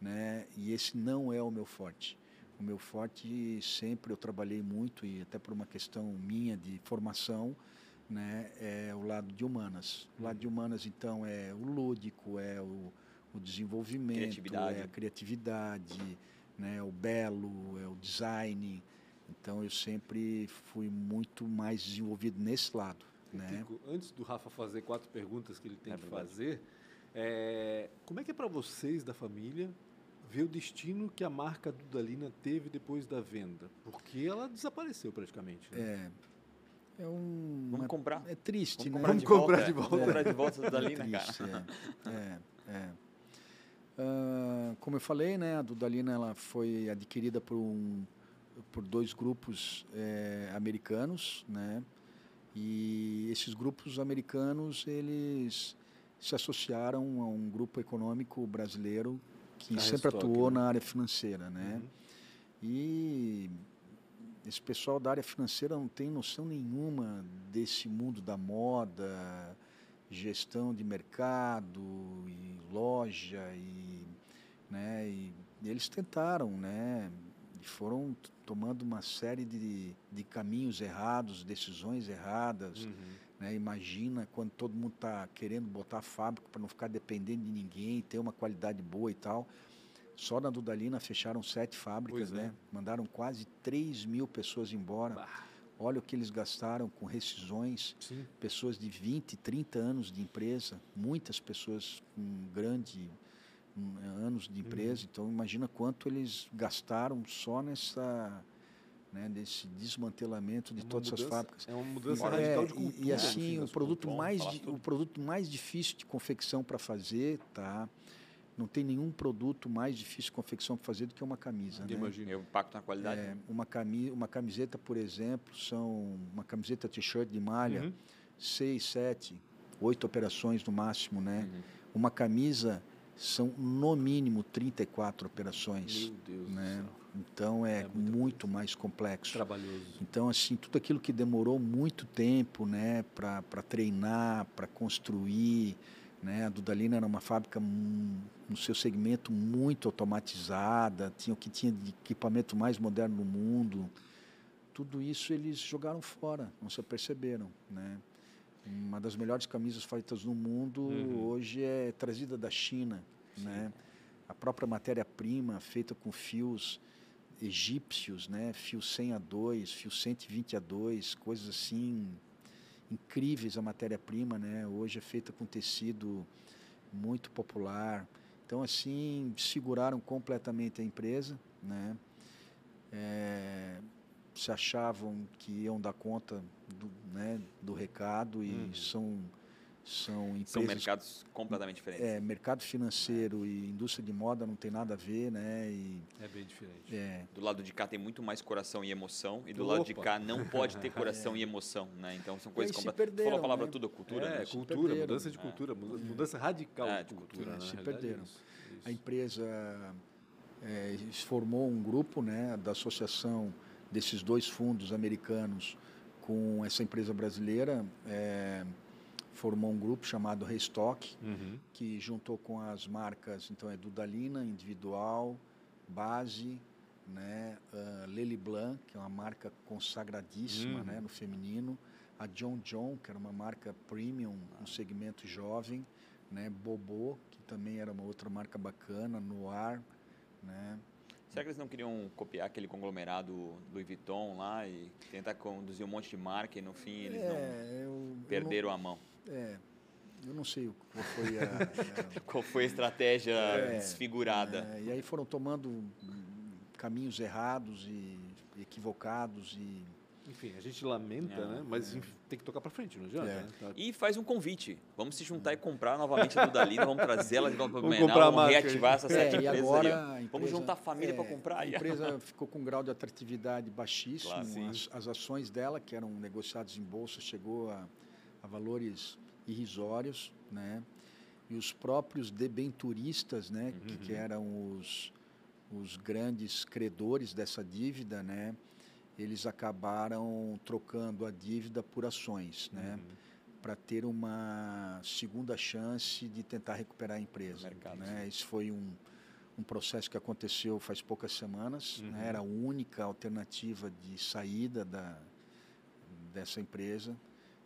né? E esse não é o meu forte. O meu forte sempre eu trabalhei muito e até por uma questão minha de formação, né? É o lado de humanas. O lado de humanas então é o lúdico, é o, o desenvolvimento, Criatividade. é a criatividade, né? O belo, é o design. Então eu sempre fui muito mais desenvolvido nesse lado, né? Kiko, antes do Rafa fazer quatro perguntas que ele tem É que verdade. fazer, é, como é que é para vocês da família ver o destino que a marca Dudalina teve depois da venda? Porque ela desapareceu praticamente. Né? É, é um Vamos comprar. é triste, Vamos né? comprar, Vamos de, comprar volta, de volta. Vamos comprar de volta da *laughs* É Lina, cara. triste, é, é, é. Ah, como eu falei, né, a Dudalina ela foi adquirida por, um, por dois grupos eh, americanos, né, e esses grupos americanos eles se associaram a um grupo econômico brasileiro que A sempre Restock, atuou né? na área financeira, né, Uhum. e esse pessoal da área financeira não tem noção nenhuma desse mundo da moda, gestão de mercado e loja e, né, e eles tentaram, né, e foram tomando uma série de, de caminhos errados, decisões erradas, Uhum. né? Imagina quando todo mundo está querendo botar a fábrica para não ficar dependendo de ninguém, ter uma qualidade boa e tal. Só na Dudalina fecharam sete fábricas, é. né? Mandaram quase 3 mil pessoas embora. Bah, Olha o que eles gastaram com rescisões, sim. pessoas de 20, 30 anos de empresa, muitas pessoas com grande hum, anos de empresa. Uhum. Então imagina quanto eles gastaram só nessa né, desse desmantelamento de É todas as mudança- fábricas. É uma mudança radical É, de e- cultura. e, no assim o produto mais o produto mais difícil de confecção para fazer tá não tem nenhum produto mais difícil de confecção para fazer do que uma camisa né? Imagina. O impacto na qualidade. É, uma, cami uma camiseta por exemplo são uma camiseta t-shirt de malha Uhum. seis sete oito operações no máximo né Uhum. uma camisa são no mínimo 34 operações Meu Deus né? do céu. então é, É muita muito mais complexo Trabalhoso. então, assim, tudo aquilo que demorou muito tempo né, para treinar, para construir. Né, a Dudalina era uma fábrica hum, no seu segmento muito automatizada, tinha o que tinha de equipamento mais moderno no mundo. Tudo isso eles jogaram fora, não se aperceberam. Né? Uma das melhores camisas feitas no mundo Uhum. hoje é trazida da China. Né? A própria matéria-prima feita com fios egípcios, né? Fio 100 a 2, fio 120 a 2, coisas assim incríveis a matéria-prima, né? Hoje é feita com tecido muito popular. Então assim seguraram completamente a empresa, né? É, se achavam que iam dar conta do, né, do recado e Uhum. são são empresas São mercados completamente diferentes. é, mercado financeiro e indústria de moda não tem nada a ver, né? E, É bem diferente. é, Do lado de cá tem muito mais coração e emoção, e do lado de Opa. cá não pode ter *laughs* coração e emoção, né? Então são coisas completamente. Falou a palavra né? tudo, cultura, é, né? cultura, perderam. mudança de É. cultura, muda- mudança radical É, de cultura. cultura, na se é perderam. isso, a isso. empresa é, formou um grupo, né, da associação desses dois fundos americanos com essa empresa brasileira, é, formou um grupo chamado Restock, Uhum. que juntou com as marcas, então é Dudalina, Individual, Base, né, uh, Lely Blanc, que é uma marca consagradíssima Uhum. né, no feminino, a John John, que era uma marca premium no segmento jovem, né, Bobo, que também era uma outra marca bacana, Noir, né, Será que eles não queriam copiar aquele conglomerado Louis Vuitton lá e tentar conduzir um monte de marca e no fim eles não É, eu- eu não- perderam a mão? É, Eu não sei qual foi a, a *laughs* qual foi a estratégia é, desfigurada. É, e aí foram tomando caminhos errados e equivocados e enfim, a gente lamenta, é, né? Mas é. tem que tocar para frente, não adianta. É. Né? Tá. E faz um convite. Vamos se juntar e comprar novamente a Dudalina, vamos trazer ela de volta para o Menal, vamos, vamos reativar essas sete empresas aí. Vamos juntar a família para comprar. A empresa ficou com um grau de atratividade baixíssimo. Claro, as, as, ações dela, que eram negociadas em bolsa, chegou a, a valores irrisórios, né? E os próprios debenturistas, né, uhum. que, que, eram os, os grandes credores dessa dívida, né, eles acabaram trocando a dívida por ações, né, uhum. para ter uma segunda chance de tentar recuperar a empresa. Mercado, né? Esse foi um, um processo que aconteceu faz poucas semanas, né? uhum. né? era a única alternativa de saída da, dessa empresa.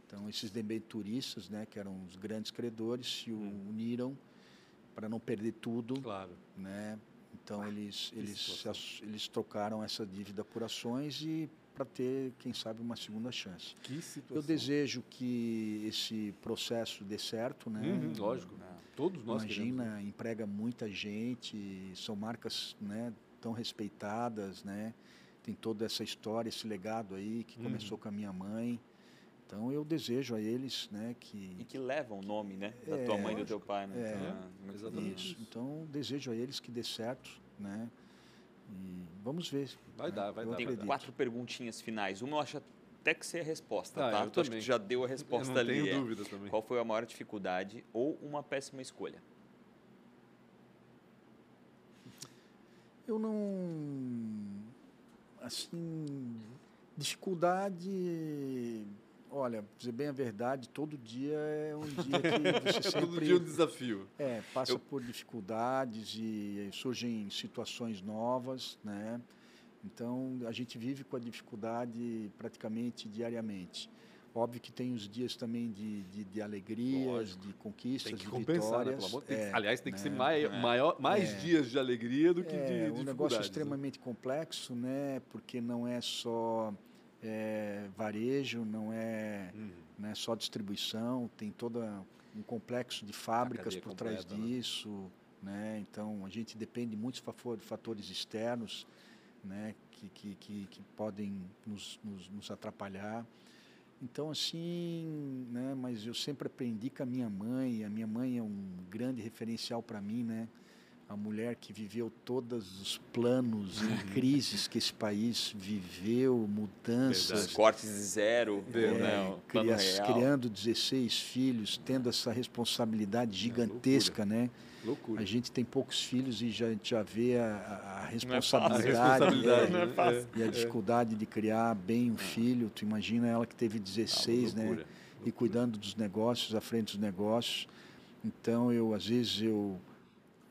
Então, esses debenturistas, né, que eram os grandes credores, se hum. uniram para não perder tudo. Claro. Né? Então, ah, eles, eles, eles trocaram essa dívida por ações e para ter, quem sabe, uma segunda chance. Que situação. Eu desejo que esse processo dê certo, né? Uhum, lógico. Todos nós Imagina, queremos. emprega muita gente, são marcas né, tão respeitadas, né? Tem toda essa história, esse legado aí que uhum. começou com a minha mãe. Então eu desejo a eles, né, que e que levam o nome, né, da é, tua mãe e do teu pai, né? É, então, é exatamente. Isso. Então desejo a eles que dê certo, né? E vamos ver. Vai né? dar, vai eu dar. Tem quatro perguntinhas finais. Uma eu acho até que ser a resposta, ah, tá? Eu tu acho que já deu a resposta eu não ali. Tenho é. dúvida também. Qual foi a maior dificuldade ou uma péssima escolha? Eu não assim dificuldade Olha, dizer bem a verdade, todo dia é um dia que *laughs* você sempre... todo dia é um desafio. É, passa Eu... por dificuldades e surgem situações novas, né? Então, a gente vive com a dificuldade praticamente diariamente. Óbvio que tem os dias também de, de, de alegrias, Lógico. de conquistas, de né, vitórias. Né? Tem, é, aliás, tem que né? ser mai, é. maior, mais é. dias de alegria do que é, de, de um negócio né? extremamente complexo, né? Porque não é só é, varejo, não é uhum. né, só distribuição, tem todo um complexo de fábricas por completa, trás né? disso. Né? Então, a gente depende de muitos fatores externos né, que, que, que, que podem nos, nos, nos, atrapalhar. Então, assim, né, mas eu sempre aprendi com a minha mãe, a minha mãe é um grande referencial para mim, né? A mulher que viveu todos os planos e crises que esse país viveu, mudanças. Verdade. Cortes zero, é, né? cria, criando 16 filhos, tendo essa responsabilidade é, gigantesca, é, né? Loucura. A gente tem poucos filhos e já, já vê a, a responsabilidade, a responsabilidade é, e a dificuldade de criar bem um filho. Tu imagina ela que teve 16, ah, né? E cuidando dos negócios, à frente dos negócios. Então, eu, às vezes, eu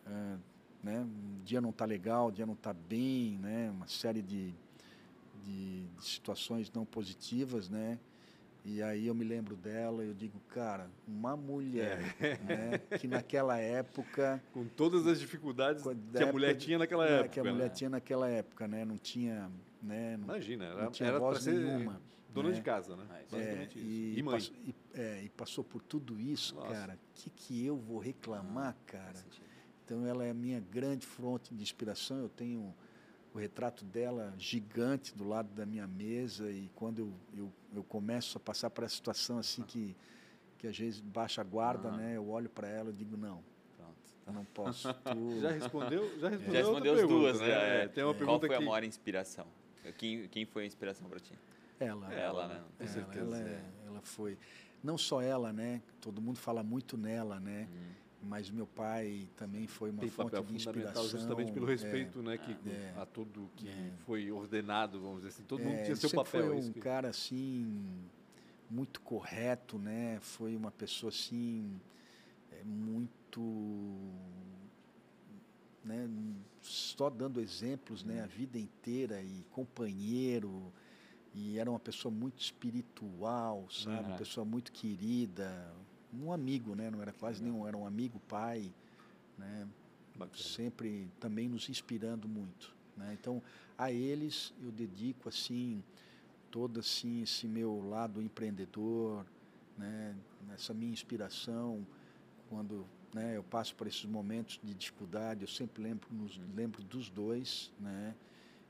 é, né? Um dia não está legal, um dia não está bem, né? Uma série de, de, de, situações não positivas, né? E aí eu me lembro dela e eu digo, cara, uma mulher é. né? que naquela época... *laughs* Com todas as dificuldades que a mulher tinha naquela né? época. Que a mulher né? tinha naquela época, né? Não tinha... Né? Não, Imagina, era, não tinha era voz nenhuma. Dona né? de casa, né? É, e, e, mãe. e, é, e, passou por tudo isso, Nossa. cara. O que, que eu vou reclamar, ah, cara? Então ela é a minha grande fonte de inspiração. Eu tenho o retrato dela gigante do lado da minha mesa e quando eu, eu, eu começo a passar para a situação assim que que às vezes baixa a guarda, uhum. né? Eu olho para ela e digo não. Pronto, não posso. *laughs* Tu... *laughs* Já respondeu? Já respondeu, já respondeu as pergunta, duas, né? É, tem uma é. pergunta Qual foi aqui. a maior inspiração? Quem, quem foi a inspiração para ti? Ela. Ela, né? Com certeza. Ela, ela, é, ela, foi. Não só ela, né? Todo mundo fala muito nela, né? Hum mas meu pai também foi uma Tem fonte papel de inspiração. fundamental justamente pelo respeito, é, né, que é, a tudo que é, foi ordenado, vamos dizer assim, todo mundo é, tinha seu papel. Foi um que... cara assim muito correto, né? Foi uma pessoa assim é, muito, né? Só dando exemplos, né? A vida inteira e companheiro e era uma pessoa muito espiritual, sabe? Uma pessoa muito querida, um amigo, né? Não era quase nenhum, era um amigo, pai, né? Bacana. Sempre também nos inspirando muito, né? Então, a eles eu dedico assim todo assim esse meu lado empreendedor, né? essa minha inspiração quando né, eu passo por esses momentos de dificuldade, eu sempre lembro, nos, lembro dos dois, né?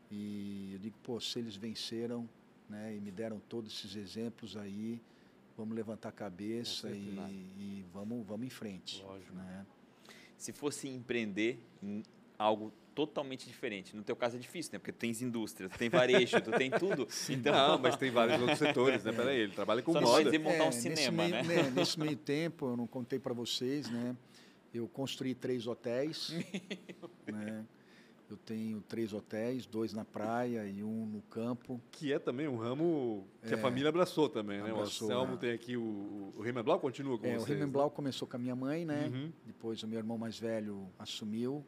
E eu digo, pô, se eles venceram, né, e me deram todos esses exemplos aí, vamos levantar a cabeça e, e, vamos, vamos em frente. Lógico. Né? Se fosse empreender em algo totalmente diferente. No teu caso é difícil, né? Porque tu tens indústria, tu tem varejo, tu tem tudo. *laughs* Então... Não, mas tem vários outros setores, né? É. Peraí, ele trabalha com Só moda. Só montar é, um cinema, meio, né? né? *laughs* Nesse meio tempo, eu não contei para vocês, né? Eu construí três hotéis, *laughs* né? Eu tenho três hotéis, dois na praia e um no campo. Que é também um ramo que é, a família abraçou também, né? Abraçou, o Anselmo né? tem aqui o, o Rimenblau continua com é, vocês. O Rimenblau né? começou com a minha mãe, né? Uhum. Depois o meu irmão mais velho assumiu,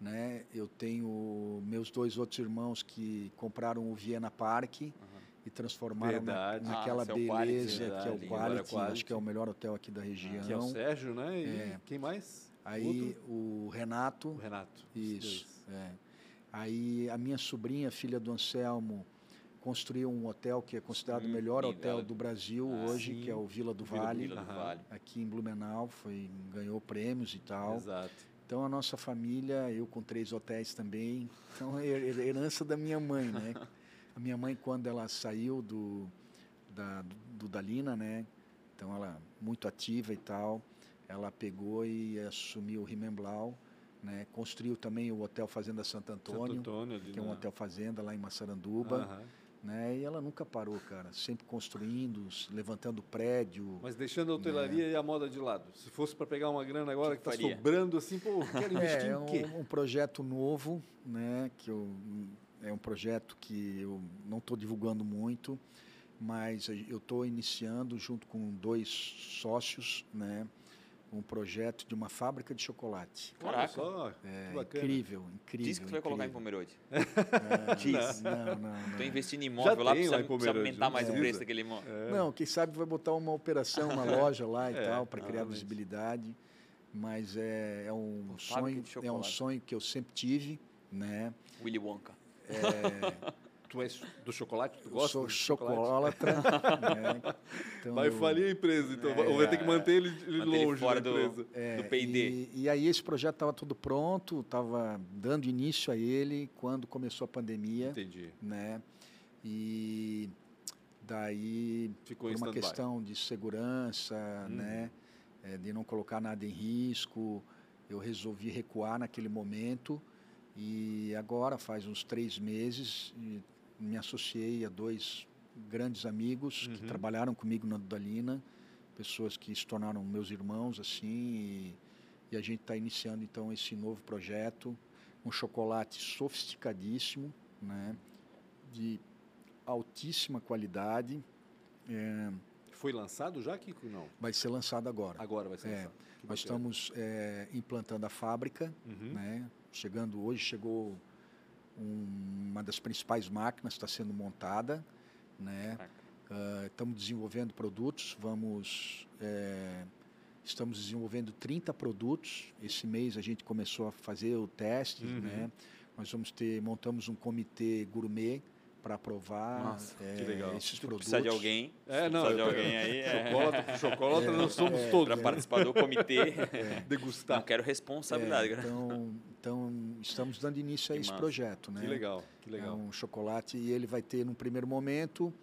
né? Eu tenho meus dois outros irmãos que compraram o Viena Park uhum. e transformaram na, naquela ah, beleza é que é o Quality, Quality, acho que é o melhor hotel aqui da região. Que é o Sérgio, né? E é. quem mais? Aí o Renato. O Renato. Isso. É. Aí a minha sobrinha, filha do Anselmo, construiu um hotel que é considerado o melhor sim, hotel do Brasil ah, hoje, sim. que é o Vila do, vale, Vila do Vale, aqui em Blumenau, foi ganhou prêmios e tal. Exato. Então a nossa família, eu com três hotéis também, então é herança da minha mãe, né? *laughs* A minha mãe quando ela saiu do da, do Dalina, né? Então ela muito ativa e tal ela pegou e assumiu o Rimemblau, né? construiu também o Hotel Fazenda Santo Antônio, Santo Antônio ali, que é um hotel fazenda lá em Massaranduba. Uhum. Né? E ela nunca parou, cara. Sempre construindo, levantando prédio. Mas deixando a hotelaria né? e a moda de lado. Se fosse para pegar uma grana agora que está sobrando assim, pô, quero *laughs* investir é, em quê? Um, um projeto novo, né? Que eu, é um projeto que eu não estou divulgando muito, mas eu estou iniciando junto com dois sócios, né? Um projeto de uma fábrica de chocolate. Caraca. É, incrível, incrível. Diz que tu vai colocar em Pomerode. *laughs* É, Diz. Não, não, não. Estou investindo em imóvel Já lá, precisa, precisa aumentar mais o preço daquele imóvel. É. Não, quem sabe vai botar uma operação, uma loja lá e *laughs* é, tal, para criar visibilidade. Mas é, é um sonho, é um sonho que eu sempre tive, né? Willy Wonka. É, Tu és do chocolate? Tu gosta sou chocolatra. né? *laughs* então, vai falir a empresa, então é, vai ter que manter ele, ele longe fora da empresa. Do, é, do P&D. E, e, aí esse projeto estava tudo pronto, estava dando início a ele quando começou a pandemia. Entendi. Né? E daí, Ficou por uma questão de segurança, hum. né? É, de não colocar nada em risco, eu resolvi recuar naquele momento. E agora, faz uns três meses, me associei a dois grandes amigos uhum. que trabalharam comigo na Dudalina, pessoas que se tornaram meus irmãos assim, e, e a gente está iniciando então esse novo projeto, um chocolate sofisticadíssimo, né, de altíssima qualidade. É, Foi lançado já, Kiko? Não. Vai ser lançado agora. Agora vai ser é, lançado. nós estamos é, implantando a fábrica, uhum. né? Chegando hoje chegou um, uma das principais máquinas está sendo montada, né? Uh, estamos desenvolvendo produtos, vamos é, estamos desenvolvendo 30 produtos. Esse mês a gente começou a fazer o teste, uhum. né? Nós vamos ter montamos um comitê gourmet para aprovar Nossa, é, esses produtos. Precisa de alguém. É, não, precisa de alguém aí. *laughs* É. Chocolate, chocolate *laughs* é, nós somos é, todos. Para participar do comitê, *laughs* é. degustar. Não quero responsabilidade. É, então, então, estamos dando início a esse massa. projeto. Né? Que legal, que legal. É um chocolate e ele vai ter, no primeiro momento,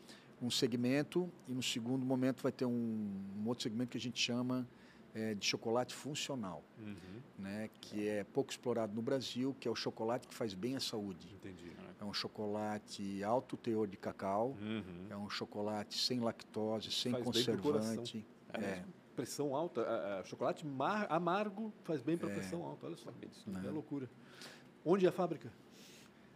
um segmento e no segundo momento vai ter um, um outro segmento que a gente chama é, de chocolate funcional, uhum. né, que é pouco explorado no Brasil, que é o chocolate que faz bem à saúde. Entendi. É um chocolate alto teor de cacau, uhum. é um chocolate sem lactose, sem faz conservante. É. é. Pressão alta, é, chocolate mar, amargo faz bem para é. pressão alta, olha só, isso é loucura. Onde é a fábrica?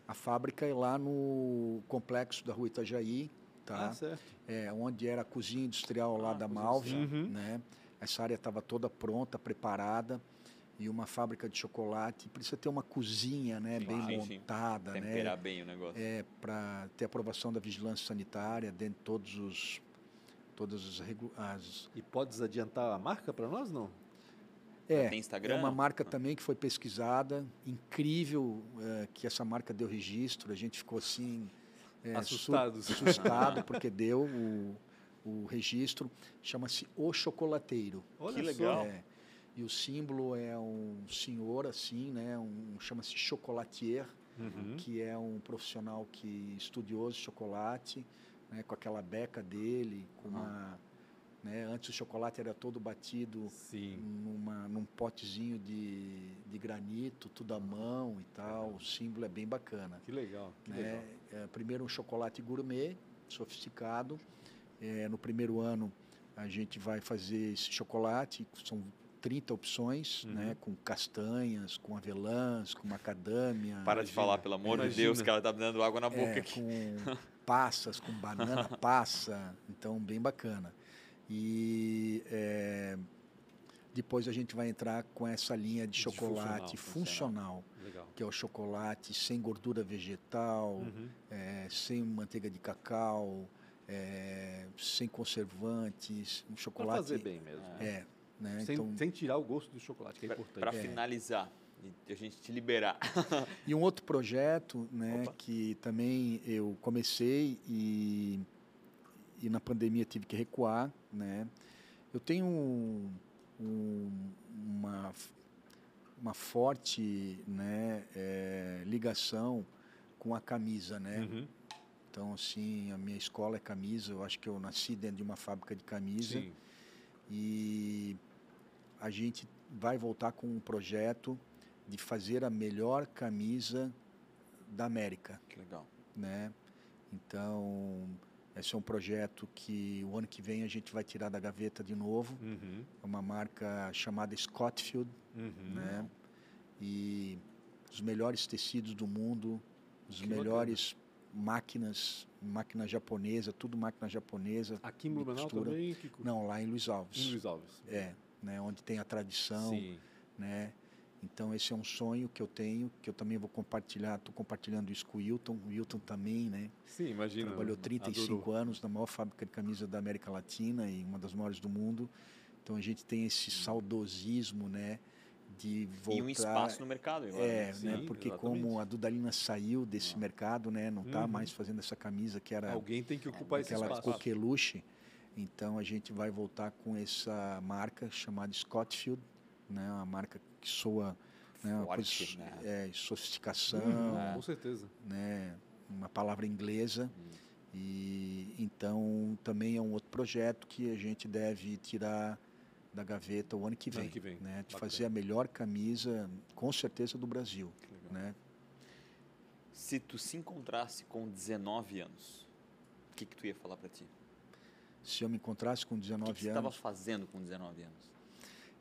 A fábrica é lá no complexo da rua Itajaí, tá? Ah, certo. É, onde era a cozinha industrial lá ah, da Malve, uhum. né? Essa área estava toda pronta, preparada e uma fábrica de chocolate precisa ter uma cozinha né, sim, bem sim, montada. Sim. Né? Temperar né, bem o negócio. É, para ter aprovação da vigilância sanitária dentro de todos os. Todas as, as... E podes adiantar a marca para nós, não? É, Tem Instagram? é uma marca também que foi pesquisada. Incrível é, que essa marca deu registro. A gente ficou assim. É, Assustados. assustado, *laughs* porque deu. O, o registro, chama-se O Chocolateiro. Olha que legal. É, e o símbolo é um senhor assim, né? Um chama-se chocolatier, uhum. que é um profissional que estudioso de chocolate, né? Com aquela beca dele, com uma né? Antes o chocolate era todo batido numa, num potezinho de, de granito, tudo à mão e tal. O símbolo é bem bacana. Que legal. Que né? legal. É, primeiro um chocolate gourmet, sofisticado. É, no primeiro ano a gente vai fazer esse chocolate, são 30 opções, uhum. né, com castanhas, com avelãs, com macadâmia. Para de falar, pelo amor Imagina. de Deus, que ela está me dando água na boca é, aqui. Com *laughs* passas, com banana *laughs* passa, então bem bacana. E é, depois a gente vai entrar com essa linha de, de chocolate funcional, funcional que é o chocolate sem gordura vegetal, uhum. é, sem manteiga de cacau, é, sem conservantes, um chocolate. Pra fazer bem mesmo. É, né? sem, então, sem tirar o gosto do chocolate, que é importante. Para é. finalizar, a gente te liberar. *laughs* e um outro projeto, né, Opa. que também eu comecei e e na pandemia tive que recuar, né? Eu tenho um, um, uma uma forte né, é, ligação com a camisa, né? Uhum. Então, assim, a minha escola é camisa. Eu acho que eu nasci dentro de uma fábrica de camisa. Sim. E a gente vai voltar com um projeto de fazer a melhor camisa da América. Que legal. Né? Então, esse é um projeto que o ano que vem a gente vai tirar da gaveta de novo. Uhum. É uma marca chamada Scottfield, uhum. né? E os melhores tecidos do mundo, os que melhores bacana. máquinas, máquina japonesa, tudo máquina japonesa. Aqui em Blumenau também? Não, lá em Luiz Alves. Em Luiz Alves. É, né? Onde tem a tradição, Sim. né? Então esse é um sonho que eu tenho, que eu também vou compartilhar, estou compartilhando isso com o Wilton, o Wilton também, né? Sim, imagina. Trabalhou 35 adorou. anos na maior fábrica de camisa da América Latina e uma das maiores do mundo. Então a gente tem esse saudosismo, né? De voltar... E um espaço no mercado agora. É, né? Sim, né? Porque exatamente. como a Dudalina saiu desse ah. mercado, né? Não está uhum. mais fazendo essa camisa que era... Alguém tem que ocupar esse espaço. Aquela coqueluche. Então a gente vai voltar com essa marca chamada Scottfield, né? Uma marca que soa né, uma coisa, né? É, sofisticação, uhum, com certeza, né, uma palavra inglesa. Uhum. E então também é um outro projeto que a gente deve tirar da gaveta o ano que vem, ano que vem. né, de Bacana. fazer a melhor camisa, com certeza do Brasil, né? Se tu se encontrasse com 19 anos, o que que tu ia falar para ti? Se eu me encontrasse com 19 anos, o que, que você estava fazendo com 19 anos?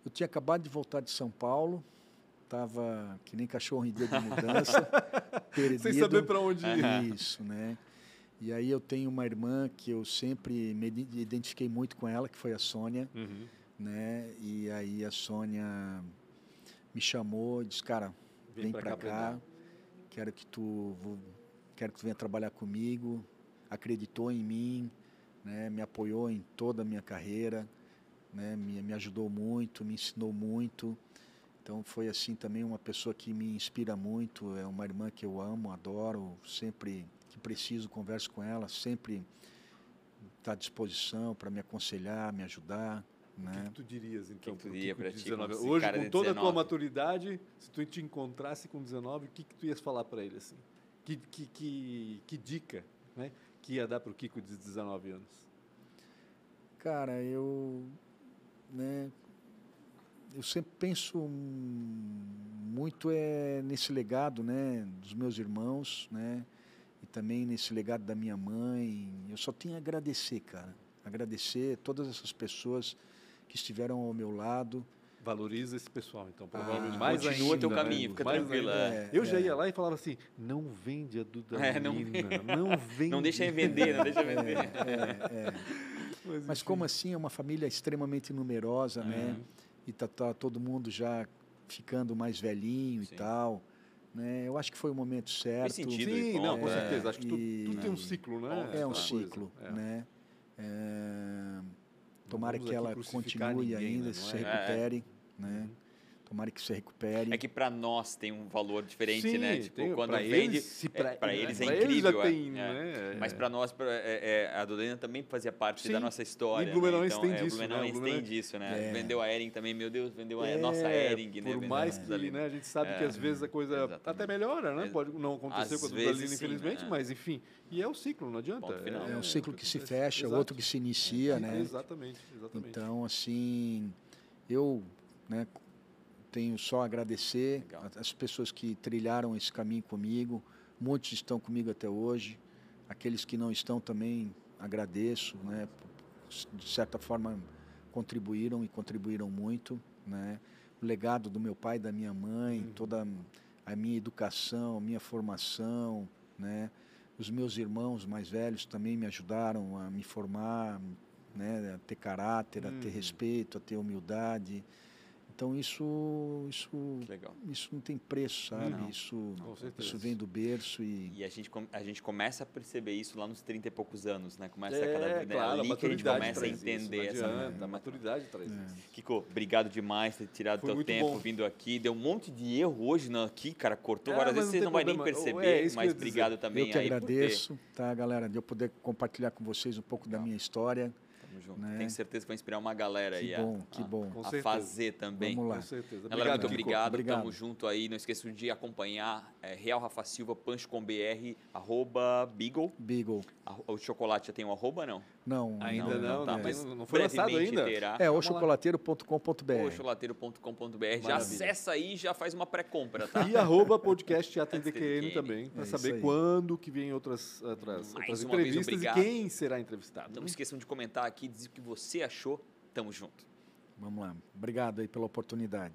Eu tinha acabado de voltar de São Paulo, estava que nem cachorro em dia de mudança, *laughs* perdido. Sem saber para onde ir. Isso, né? E aí eu tenho uma irmã que eu sempre me identifiquei muito com ela, que foi a Sônia, uhum. né? E aí a Sônia me chamou e disse, cara, vem, vem para cá, cá quero que tu quero que tu venha trabalhar comigo. Acreditou em mim, né? Me apoiou em toda a minha carreira né? me, me ajudou muito, me ensinou muito. Então foi assim também uma pessoa que me inspira muito, é uma irmã que eu amo, adoro, sempre que preciso converso com ela, sempre está à disposição para me aconselhar, me ajudar. Né? O que, que tu dirias então? Que que tu diria para ti? Hoje, com toda 19. a tua maturidade, se tu te encontrasse com 19, o que, que tu ias falar para ele assim? Que, que, que, que dica né, que ia dar para o Kiko de 19 anos? Cara, eu né, eu sempre penso muito é nesse legado, né, dos meus irmãos, né, e também nesse legado da minha mãe. Eu só tenho a agradecer, cara, agradecer todas essas pessoas que estiveram ao meu lado. Valoriza esse pessoal, então. Provavelmente ah, mais continua ainda, teu né? caminho, fica tranquilo. É, eu já ia lá e falava assim: não vende a Duda é, não, *laughs* não vende. Não deixa vender, não deixa vender. É, é, mas, Mas como assim é uma família extremamente numerosa, né? E tá, tá, todo mundo já ficando mais velhinho Sim. e tal. Né? Eu acho que foi o momento certo. Faz sentido. Sim, não, com certeza. Acho que tudo, tudo tem um ciclo, né? É um ciclo, é. né? É... Tomara que ela continue ninguém, ainda, né? se é? recupere, né? Uhum. Tomara que se recupere. É que para nós tem um valor diferente, Sim, né? Tipo, tem- quando pra vende, eles, para pra- eles é pra eles incrível. é, tem, é. né? Mas para nós, pra- é- é, a Dodena também fazia parte Sim. da nossa história. E Blumenauense né? tem então, é, disso, Blumenauense né? O tem disso, né? É. Vendeu a Ering também, meu Deus, vendeu a É, nossa Ering, né? Por Vendeu mais que ali. né, a gente sabe que É. às vezes a coisa Exatamente. até melhora, né? É. Pode não acontecer Às com a sim, infelizmente, né? mas enfim. E é o ciclo, não adianta. É um ciclo que se é- fecha, outro que se inicia, É, né? Exatamente, exatamente. Então, assim, eu né, tenho só a agradecer Legal. as pessoas que trilharam esse caminho comigo. Muitos estão comigo até hoje. Aqueles que não estão também agradeço, né? De certa forma contribuíram e contribuíram muito, né? O legado do meu pai da minha mãe, Uhum. toda a minha educação, a minha formação, né? Os meus irmãos mais velhos também me ajudaram a me formar, né? A ter caráter, a ter Uhum. respeito, a ter humildade. Então isso, isso, isso não tem preço, sabe? Não. Isso, isso vem do berço e E a gente, a gente começa a perceber isso lá nos 30 e poucos anos, né? Começa a É, cada né? claro, a ali que a gente começa a traz isso, entender não essa. adianta, A maturidade traz É. isso. Kiko, obrigado demais por ter tirado Foi teu tempo bom. vindo aqui. Deu um monte de erro hoje no, aqui, cara. Cortou É, várias vezes, não você não vai nem problema. perceber, É, que eu mas obrigado também eu que aí por ter. agradeço, tá, galera, de eu poder compartilhar com vocês um pouco da minha história. Tamo junto. né? Tenho certeza que vai inspirar uma galera Que aí bom, a, que a- bom. A certeza. fazer também. Vamos lá. Com certeza. Galera, muito obrigado. Obrigado. Tamo junto aí. Não esqueçam de acompanhar é, Real Rafa Silva, Punch com BR, arroba Beagle. Beagle. A- O chocolate já tem um arroba, não? Não, Ainda não, tá, não, mas não, não foi lançado ainda. terá. É, ochocolateiro.com.br. Chocolateiro.com.br. Já acessa aí e já faz uma pré-compra, tá? E arroba podcast Teatro Teatro DQN DQN. também, para É saber quando que vem outras, outras, outras uma vez, entrevistas e quem será entrevistado. Não esqueçam de comentar aqui, dizer o que você achou. Tamo junto. Vamos lá. Obrigado aí pela oportunidade.